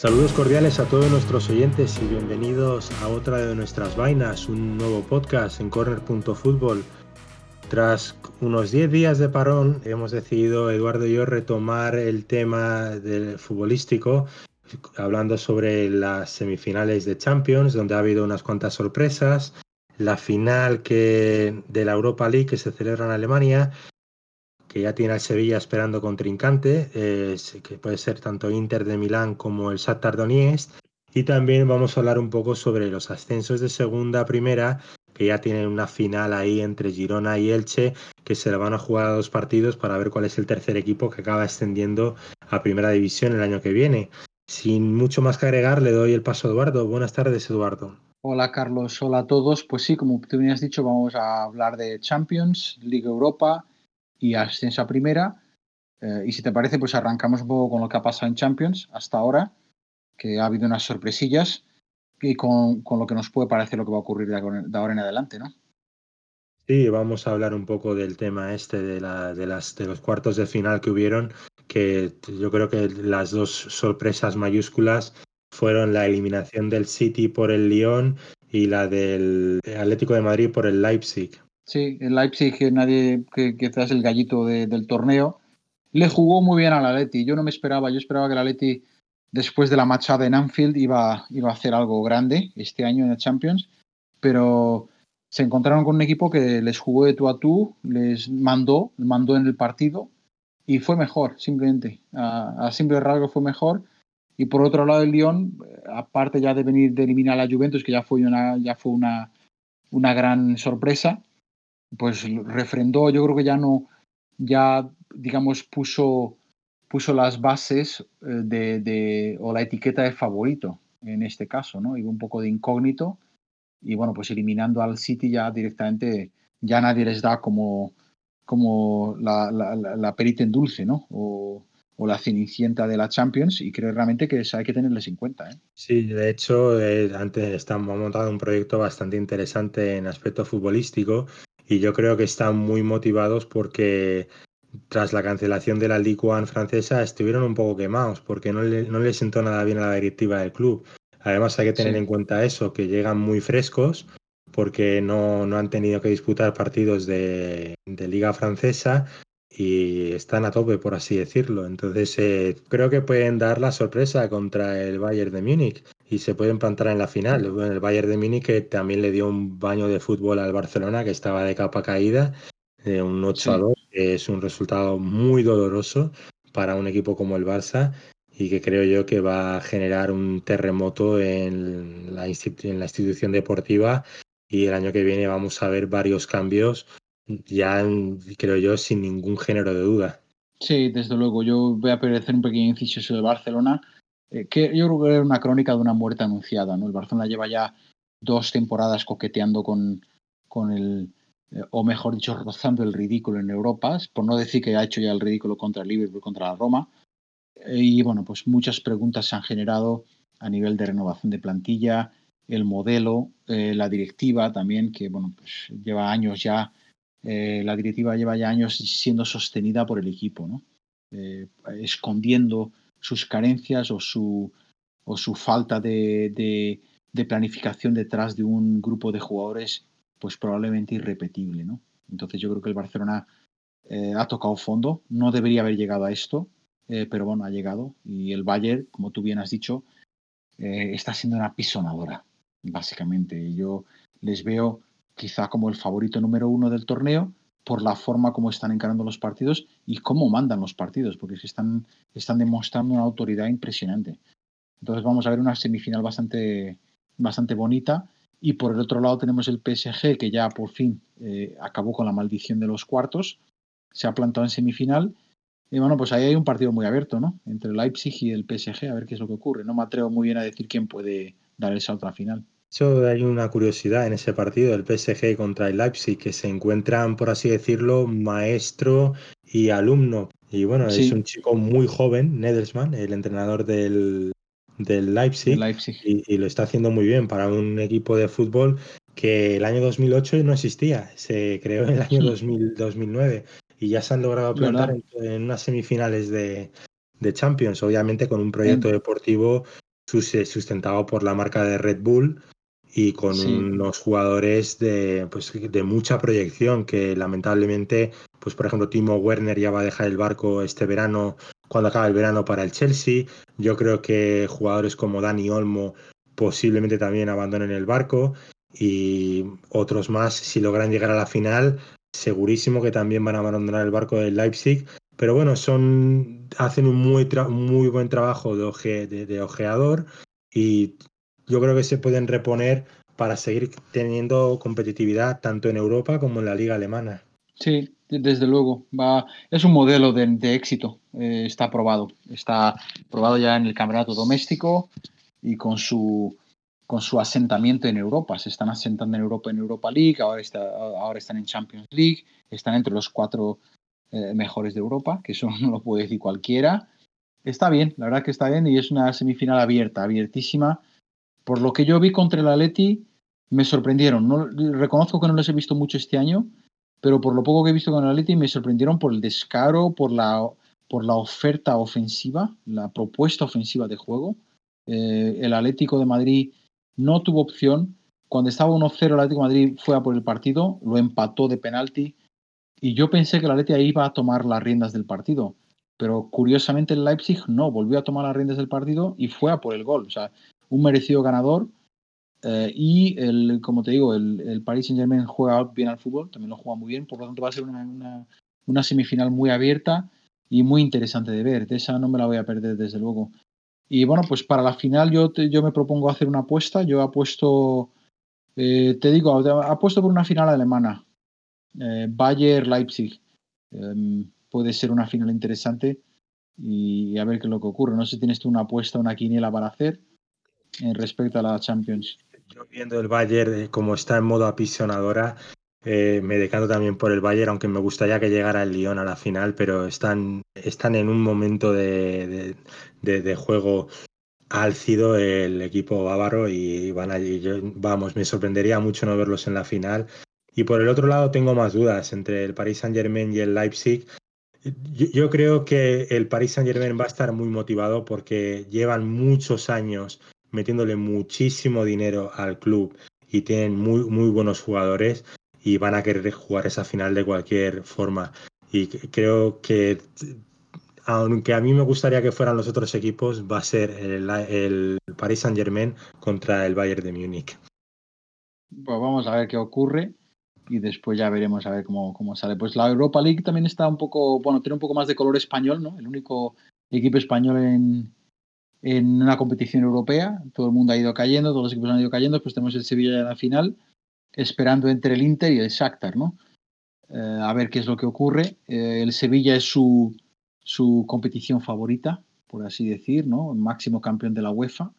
Saludos cordiales a todos nuestros oyentes y bienvenidos a otra de nuestras vainas, un nuevo podcast en corner.football. Tras unos 10 días de parón, hemos decidido, Eduardo y yo, retomar el tema del futbolístico, hablando sobre las semifinales de Champions, donde ha habido unas cuantas sorpresas, la final que, de la Europa League que se celebra en Alemania que ya tiene al Sevilla esperando contrincante, que puede ser tanto Inter de Milán como el Shakhtar Donetsk. Y también vamos a hablar un poco sobre los ascensos de segunda a primera, que ya tienen una final ahí entre Girona y Elche, que se le van a jugar a dos partidos para ver cuál es el tercer equipo que acaba extendiendo a primera división el año que viene. Sin mucho más que agregar, le doy el paso a Eduardo. Buenas tardes, Eduardo. Hola Carlos, hola a todos. Pues sí, como tú me has dicho, vamos a hablar de Champions, Liga Europa, y ascenso primera. Eh, y si te parece, pues arrancamos un poco con lo que ha pasado en Champions hasta ahora, que ha habido unas sorpresillas y con, con lo que nos puede parecer lo que va a ocurrir de ahora en adelante, ¿no? Sí, vamos a hablar un poco del tema este de, la, de, las, de los cuartos de final que hubieron, que yo creo que las dos sorpresas mayúsculas fueron la eliminación del City por el Lyon y la del Atlético de Madrid por el Leipzig. Sí, el Leipzig, que nadie, que quizás el gallito del torneo, le jugó muy bien al Atleti. Yo no me esperaba, yo esperaba que el Atleti, después de la machada en Anfield, iba, iba a hacer algo grande este año en el Champions, pero se encontraron con un equipo que les jugó de tú a tú, les mandó, mandó en el partido y fue mejor, simplemente. A, a simple rasgo fue mejor. Y por otro lado, el Lyon, aparte ya de venir de eliminar a la Juventus, que ya fue ya fue una, una gran sorpresa, pues refrendó, yo creo que ya no, ya digamos puso, puso las bases eh, de, de, o la etiqueta de favorito en este caso, ¿no? Iba un poco de incógnito y bueno, pues eliminando al City ya directamente, ya nadie les da como, como la, la, la perita en dulce, ¿no? O, o la cenicienta de la Champions y creo realmente que hay que tenerles en cuenta. ¿eh? Sí, de hecho, eh, antes estamos montando un proyecto bastante interesante en aspecto futbolístico y yo creo que están muy motivados porque tras la cancelación de la Ligue 1 francesa estuvieron un poco quemados porque no le, no les sentó nada bien a la directiva del club. Además hay que tener sí. en cuenta eso, que llegan muy frescos porque no, no han tenido que disputar partidos de, de, Liga Francesa y están a tope, por así decirlo. Entonces eh, creo que pueden dar la sorpresa contra el Bayern de Múnich y se pueden plantar en la final. Bueno, el Bayern de Múnich que también le dio un baño de fútbol al Barcelona que estaba de capa caída, eh, un 8 sí. a 2, que es un resultado muy doloroso para un equipo como el Barça y que creo yo que va a generar un terremoto en la, en la institución deportiva y el año que viene vamos a ver varios cambios ya creo yo sin ningún género de duda. Sí, desde luego. Yo voy a hacer un pequeño inciso sobre Barcelona eh, que yo creo que era una crónica de una muerte anunciada. ¿no? El Barcelona lleva ya dos temporadas coqueteando con, con el, eh, o mejor dicho, rozando el ridículo en Europa, por no decir que ha hecho ya el ridículo contra el Liverpool, contra la Roma. Eh, y bueno, pues muchas preguntas se han generado a nivel de renovación de plantilla, el modelo, eh, la directiva también, que bueno, pues lleva años ya, eh, la directiva lleva ya años siendo sostenida por el equipo, ¿no? escondiendo sus carencias o su, o su falta de, planificación detrás de un grupo de jugadores pues probablemente irrepetible. ¿no? Entonces yo creo que el Barcelona eh, ha tocado fondo, no debería haber llegado a esto, eh, pero bueno, ha llegado y el Bayern, como tú bien has dicho, eh, está siendo una pisonadora, básicamente. Yo les veo quizá como el favorito número uno del torneo, por la forma como están encarando los partidos y cómo mandan los partidos, porque están, están demostrando una autoridad impresionante. Entonces vamos a ver una semifinal bastante, bastante bonita. Y por el otro lado tenemos el PSG, que ya por fin eh, acabó con la maldición de los cuartos, se ha plantado en semifinal. Y bueno, pues ahí hay un partido muy abierto, ¿no? Entre el Leipzig y el PSG, a ver qué es lo que ocurre. No me atrevo muy bien a decir quién puede dar esa otra final. Eso hay una curiosidad en ese partido, el PSG contra el Leipzig, que se encuentran, por así decirlo, maestro y alumno. Y bueno, sí. es un chico muy joven, Nedelsmann, el entrenador del, del Leipzig, Leipzig. Y, y, lo está haciendo muy bien para un equipo de fútbol que el año 2008 no existía, se creó en el año 2000, 2009 y ya se han logrado plantar en, en, unas semifinales de, de, Champions, obviamente con un proyecto deportivo sustentado por la marca de Red Bull y con unos jugadores de, pues, de mucha proyección que lamentablemente, pues por ejemplo, Timo Werner ya va a dejar el barco este verano cuando acaba el verano para el Chelsea. Yo creo que jugadores como Dani Olmo posiblemente también abandonen el barco y otros más, si logran llegar a la final, segurísimo que también van a abandonar el barco del Leipzig. Pero bueno, son, hacen un muy, muy buen trabajo de, de ojeador y yo creo que se pueden reponer para seguir teniendo competitividad tanto en Europa como en la liga alemana. Sí, desde luego. Va, es un modelo de, éxito. Eh, está probado. Está probado ya en el campeonato doméstico y con su, con su asentamiento en Europa. Se están asentando en Europa en Europa League, ahora, está, ahora están en Champions League, están entre los cuatro eh, mejores de Europa, que eso no lo puede decir cualquiera. Está bien, la verdad que está bien y es una semifinal abierta, abiertísima. Por lo que yo vi contra el Atleti, me sorprendieron. No, reconozco que no les he visto mucho este año, pero por lo poco que he visto con el Atleti me sorprendieron por el descaro, por la, por la oferta ofensiva, la propuesta ofensiva de juego. Eh, el Atlético de Madrid no tuvo opción. Cuando estaba 1-0 el Atlético de Madrid fue a por el partido, lo empató de penalti y yo pensé que el Atlético iba a tomar las riendas del partido. Pero curiosamente el Leipzig no, volvió a tomar las riendas del partido y fue a por el gol. O sea, un merecido ganador eh, y, el, como te digo, el, el, Paris Saint Germain juega bien al fútbol, también lo juega muy bien, por lo tanto va a ser una, una, semifinal muy abierta y muy interesante de ver. De esa no me la voy a perder, desde luego. Y bueno, pues para la final yo, yo me propongo hacer una apuesta. Yo apuesto, eh, te digo, apuesto por una final alemana. Eh, Bayer-Leipzig. Em, puede ser una final interesante y a ver qué es lo que ocurre. No sé si tienes tú una apuesta, una quiniela para hacer respecto a la Champions. Yo viendo el Bayern eh, como está en modo apisonadora, eh, me decanto también por el Bayern, aunque me gustaría que llegara el Lyon a la final, pero están, están en un momento de, de, juego álcido el equipo bávaro y van allí. vamos, me sorprendería mucho no verlos en la final. Y por el otro lado tengo más dudas entre el Paris Saint Germain y el Leipzig. Yo, yo creo que el Paris Saint Germain va a estar muy motivado porque llevan muchos años metiéndole muchísimo dinero al club y tienen muy, muy buenos jugadores y van a querer jugar esa final de cualquier forma. Y creo que, aunque a mí me gustaría que fueran los otros equipos, va a ser el, Paris Saint Germain contra el Bayern de Múnich. Pues vamos a ver qué ocurre y después ya veremos a ver cómo, cómo sale. Pues la Europa League también está un poco, bueno, tiene un poco más de color español, ¿no? El único equipo español en, en una competición europea. Todo el mundo ha ido cayendo, todos los equipos han ido cayendo, pues tenemos el Sevilla en la final, esperando entre el Inter y el Shakhtar, ¿no? Eh, a ver qué es lo que ocurre. Eh, el Sevilla es su, su competición favorita, por así decir, ¿no? El máximo campeón de la UEFA,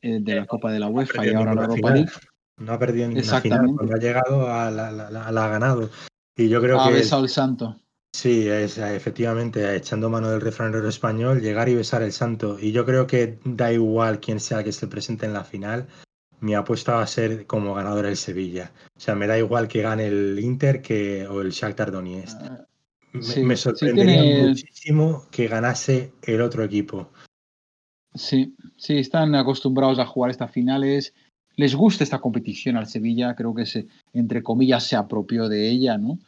eh, de la Copa de la UEFA y ahora la Europa League. No ha perdido ni una final, ha llegado a la, ha ganado. Y yo creo ha que. besado el santo. Sí, es, efectivamente, echando mano del refranero español, llegar y besar el santo. Y yo creo que da igual quién sea que se presente en la final, mi apuesta va a ser como ganador el Sevilla. O sea, me da igual que gane el Inter que, o el Shakhtar Donetsk. Ah, me, sorprendería muchísimo que ganase el otro equipo. Sí, sí, están acostumbrados a jugar estas finales. Les gusta esta competición al Sevilla, creo que se, entre comillas se apropió de ella, ¿no?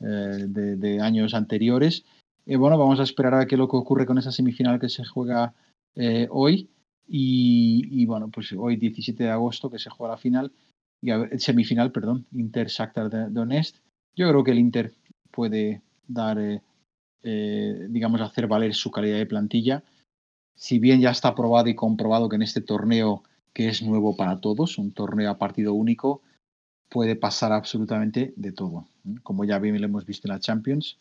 Eh, de, años anteriores. y bueno, vamos a esperar a qué lo que ocurre con esa semifinal que se juega eh, hoy. Y, bueno, pues hoy 17 de agosto que se juega la final, y semifinal, perdón, Inter Shakhtar Donetsk. Yo creo que el Inter puede dar, eh, digamos, hacer valer su calidad de plantilla. Si bien ya está probado y comprobado que en este torneo, que es nuevo para todos, un torneo a partido único, puede pasar absolutamente de todo. Como ya bien lo hemos visto en la Champions,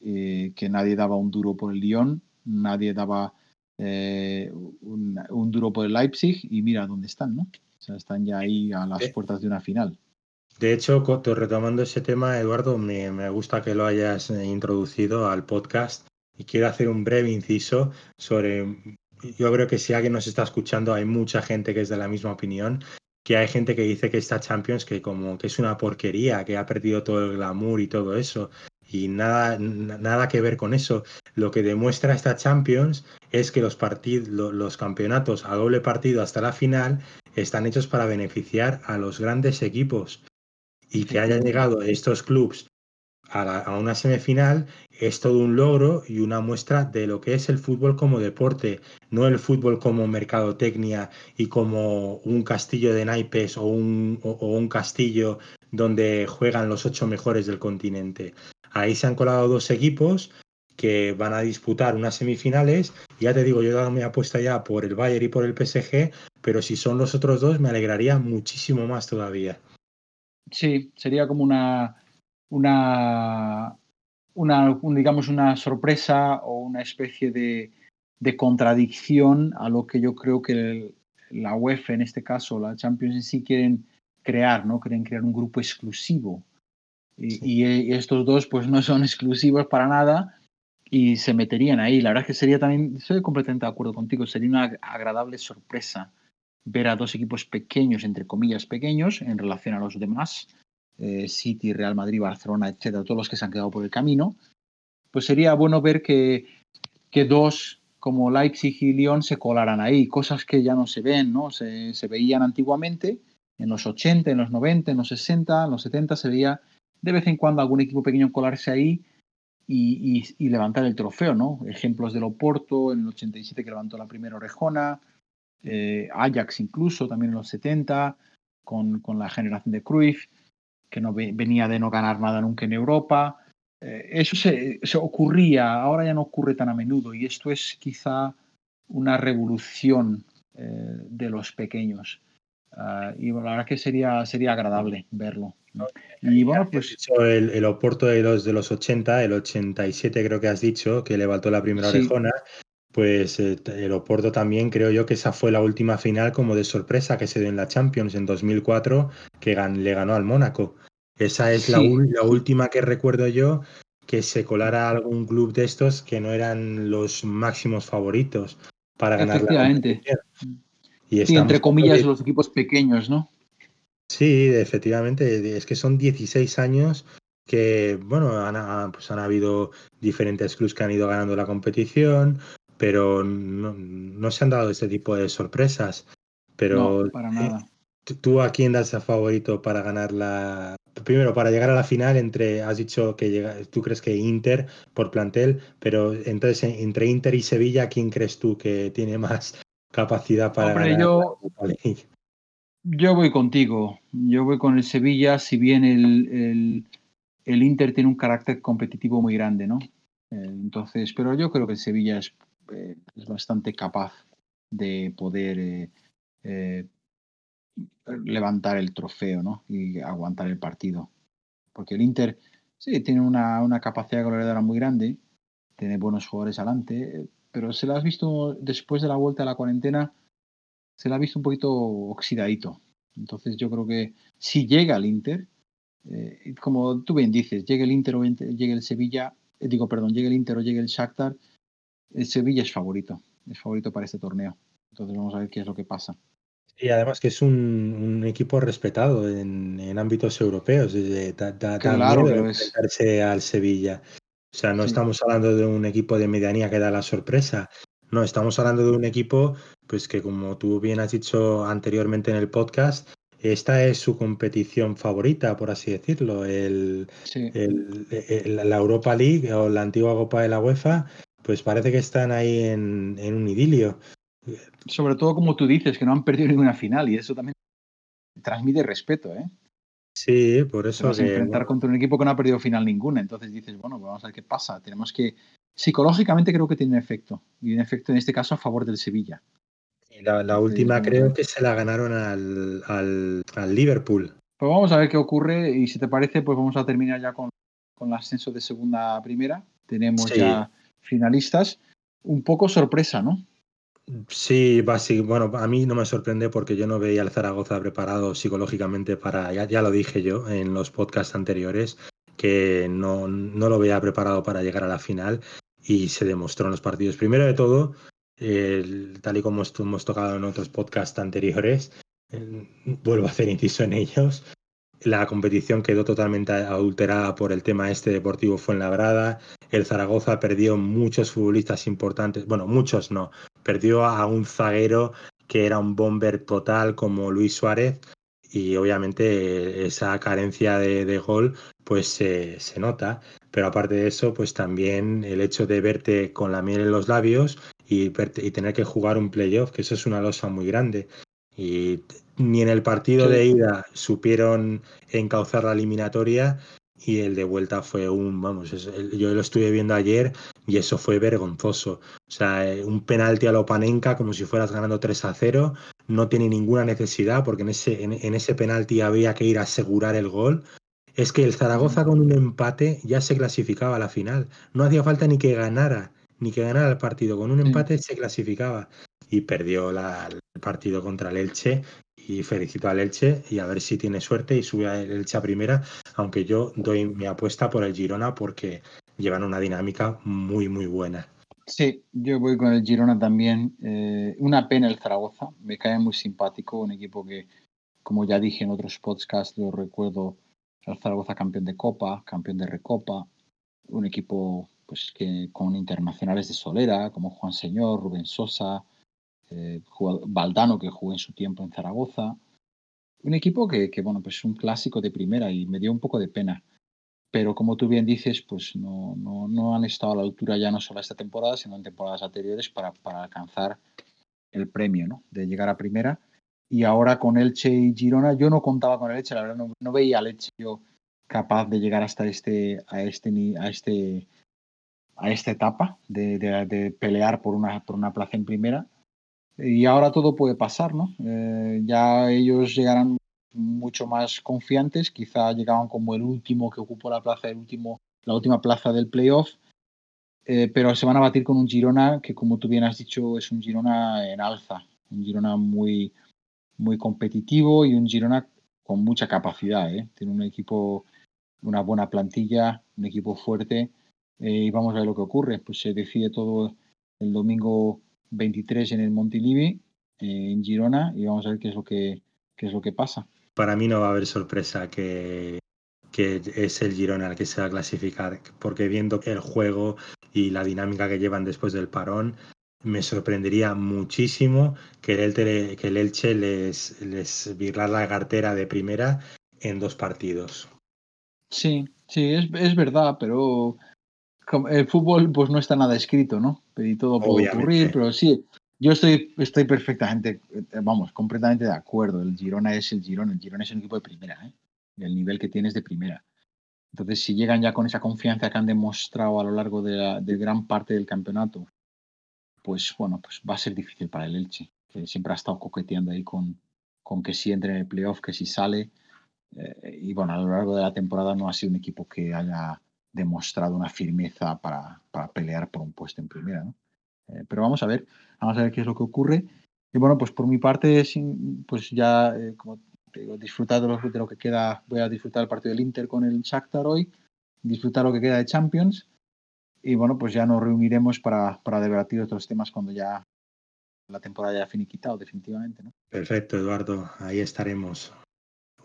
eh, que nadie daba un duro por el Lyon, nadie daba eh, un, duro por el Leipzig y mira dónde están, ¿no? O sea, están ya ahí a las puertas de una final. De hecho, retomando ese tema, Eduardo, me, me gusta que lo hayas eh, introducido al podcast y quiero hacer un breve inciso sobre yo creo que si alguien nos está escuchando, hay mucha gente que es de la misma opinión que hay gente que dice que esta Champions que como que es una porquería, que ha perdido todo el glamour y todo eso. Y nada, nada que ver con eso. Lo que demuestra esta Champions es que los, partidos, los campeonatos a doble partido hasta la final están hechos para beneficiar a los grandes equipos. Y que hayan llegado estos clubes a, una semifinal es todo un logro y una muestra de lo que es el fútbol como deporte, no el fútbol como mercadotecnia y como un castillo de naipes o un, o un castillo donde juegan los ocho mejores del continente. Ahí se han colado dos equipos que van a disputar unas semifinales. Ya te digo, yo he dado mi apuesta ya por el Bayern y por el PSG, pero si son los otros dos me alegraría muchísimo más todavía. Sí, sería como una, una, una digamos, una sorpresa o una especie de, de, contradicción a lo que yo creo que la UEFA, en este caso, la Champions en sí, quieren crear, ¿no? Quieren crear un grupo exclusivo. Y, y, estos dos, pues, no son exclusivos para nada y se meterían ahí. La verdad es que sería también, estoy completamente de acuerdo contigo, sería una agradable sorpresa ver a dos equipos pequeños, entre comillas pequeños, en relación a los demás, eh, City, Real Madrid, Barcelona, etcétera, todos los que se han quedado por el camino, pues sería bueno ver que, que dos como Leipzig y Lyon se colaran ahí, cosas que ya no se ven, ¿no? Se, veían antiguamente, en los 80, en los 90, en los 60, en los 70 se veía de vez en cuando algún equipo pequeño colarse ahí y, levantar el trofeo, ¿no? Ejemplos del Oporto en el 87 que levantó la primera orejona, eh, Ajax incluso también en los 70, con, con la generación de Cruyff que no venía de no ganar nada nunca en Europa. Eh, eso se, ocurría, ahora ya no ocurre tan a menudo y esto es quizá una revolución eh, de los pequeños. Ah, y la verdad que sería, sería agradable verlo. Y bueno, pues. el, el, Oporto de los, de los 80, el 87 creo que has dicho, que levantó la primera orejona. Pues eh, el Oporto también creo yo que esa fue la última final como de sorpresa que se dio en la Champions en 2004, que le ganó al Mónaco. Esa es la, última que recuerdo yo que se colara algún club de estos que no eran los máximos favoritos para ganar Efectivamente. y entre comillas los equipos pequeños, ¿no? Sí, efectivamente, es que son 16 años que, bueno, han, pues han habido diferentes clubes que han ido ganando la competición, pero no, se han dado este tipo de sorpresas. Pero no, para nada. ¿Tú a quién das a favorito para ganar la... Primero, para llegar a la final, entre, has dicho que llega, tú crees que Inter por plantel, pero entonces entre Inter y Sevilla, ¿quién crees tú que tiene más capacidad para ganar? Yo, yo voy contigo, yo voy con el Sevilla, si bien el, el, el Inter tiene un carácter competitivo muy grande, ¿no? Eh, entonces, pero yo creo que el Sevilla es eh, es bastante capaz de poder eh, eh, levantar el trofeo ¿no? y aguantar el partido. Porque el Inter sí tiene una, una capacidad goleadora muy grande, tiene buenos jugadores adelante, pero se la has visto después de la vuelta a la cuarentena, se la ha visto un poquito oxidadito. Entonces yo creo que si llega el Inter, como tú bien dices, llegue el Inter o llegue el Sevilla, digo, perdón, llegue el Inter o llegue el Shakhtar, Sevilla es favorito, es favorito para este torneo. Entonces vamos a ver qué es lo que pasa. Y además que es un, equipo respetado en, ámbitos europeos. De, claro al Sevilla. O sea, no estamos hablando de un equipo de medianía que da la sorpresa. No, estamos hablando de un equipo, pues que como tú bien has dicho anteriormente en el podcast, esta es su competición favorita, por así decirlo. El, la Europa League o la antigua Copa de la UEFA pues parece que están ahí en, un idilio. Sobre todo como tú dices, que no han perdido ninguna final y eso también transmite respeto, ¿eh? Sí, por eso. Vas a enfrentar contra un equipo que no ha perdido final ninguna. Entonces dices, bueno, pues vamos a ver qué pasa. Tenemos que. Psicológicamente creo que tiene un efecto. Y un efecto en este caso a favor del Sevilla. Y la, última creo que se la ganaron al, al, Liverpool. Pues vamos a ver qué ocurre. Y si te parece, pues vamos a terminar ya con, con el ascenso de segunda a primera. Tenemos ya finalistas, un poco sorpresa, ¿no? Sí, bueno, a mí no me sorprende porque yo no veía al Zaragoza preparado psicológicamente para, ya, ya lo dije yo en los podcasts anteriores, que no, no, lo veía preparado para llegar a la final y se demostró en los partidos. Primero de todo, tal y como hemos tocado en otros podcasts anteriores, vuelvo a hacer inciso en ellos, La competición quedó totalmente adulterada por el tema este deportivo fue en la brada. El Zaragoza perdió muchos futbolistas importantes, bueno, muchos no, perdió a un zaguero que era un bomber total como Luis Suárez y obviamente esa carencia de, gol pues se nota, pero aparte de eso pues también el hecho de verte con la miel en los labios y, y tener que jugar un playoff, que eso es una losa muy grande. Y ni en el partido de ida supieron encauzar la eliminatoria y el de vuelta fue un, vamos, yo lo estuve viendo ayer y eso fue vergonzoso. O sea, eh, un penalti a Lopanenka como si fueras ganando 3 a 0, no tiene ninguna necesidad porque en ese, en, ese penalti había que ir a asegurar el gol. Es que el Zaragoza con un empate ya se clasificaba a la final. No hacía falta ni que ganara, ni que ganara el partido. Con un empate se clasificaba y perdió el partido contra el Elche y felicito al Elche y a ver si tiene suerte y sube a Elche a primera, aunque yo doy mi apuesta por el Girona porque llevan una dinámica muy, muy buena. Sí, yo voy con el Girona también. Eh, una pena el Zaragoza, me cae muy simpático, un equipo que, como ya dije en otros podcasts, lo recuerdo, el Zaragoza campeón de Copa, campeón de Recopa, un equipo pues que con internacionales de Solera, como Juan Señor, Rubén Sosa, eh, Valdano, que jugó en su tiempo en Zaragoza. Un equipo que, bueno, pues es un clásico de primera y me dio un poco de pena. Pero como tú bien dices, pues no, no, han estado a la altura ya no solo esta temporada, sino en temporadas anteriores para, para alcanzar el premio ¿no? de llegar a primera. Y ahora con Elche y Girona, yo no contaba con Elche, la verdad no, veía al Elche capaz de llegar hasta este, a este, a este, a esta etapa de, de, pelear por una, por una plaza en primera y ahora todo puede pasar, ¿no? Eh, ya ellos llegarán mucho más confiantes, quizá llegaban como el último que ocupó la plaza, el último, la última plaza del playoff, eh, pero se van a batir con un Girona que, como tú bien has dicho, es un Girona en alza, un Girona muy, muy competitivo y un Girona con mucha capacidad, ¿eh? Tiene un equipo, una buena plantilla, un equipo fuerte y vamos a ver lo que ocurre. Pues se decide todo el domingo 23 en el Montilivi, eh, en Girona, y vamos a ver qué es lo que, es lo que pasa. Para mí no va a haber sorpresa que, que es el Girona el que se va a clasificar, porque viendo el juego y la dinámica que llevan después del parón, me sorprendería muchísimo que el Elche, que el Elche les, les la cartera de primera en dos partidos. Sí, sí, es, es verdad, pero el fútbol pues no está nada escrito, ¿no? Y todo puede ocurrir, pero sí, yo estoy, estoy perfectamente, eh, vamos, completamente de acuerdo. El Girona es el Girona, el Girona es un equipo de primera, ¿eh? El nivel que tienes de primera. Entonces, si llegan ya con esa confianza que han demostrado a lo largo de, gran parte del campeonato, pues bueno, pues va a ser difícil para el Elche, que siempre ha estado coqueteando ahí con, con que si entre en el playoff, que si sale. Eh, y bueno, a lo largo de la temporada no ha sido un equipo que haya demostrado una firmeza para, para pelear por un puesto en primera. ¿no? Eh, pero vamos a ver, vamos a ver qué es lo que ocurre. Y bueno, pues por mi parte, pues ya, eh, como te digo, disfrutar de lo, que queda, voy a disfrutar el partido del Inter con el Shakhtar hoy, disfrutar lo que queda de Champions. Y bueno, pues ya nos reuniremos para, para debatir otros temas cuando ya la temporada haya finiquitado definitivamente. ¿no? Perfecto, Eduardo, ahí estaremos.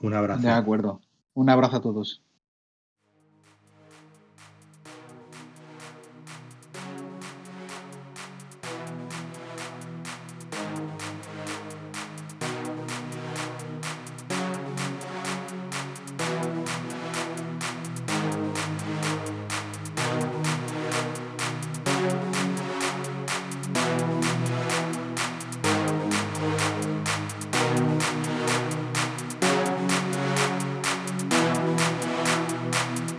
Un abrazo. De acuerdo. Un abrazo a todos.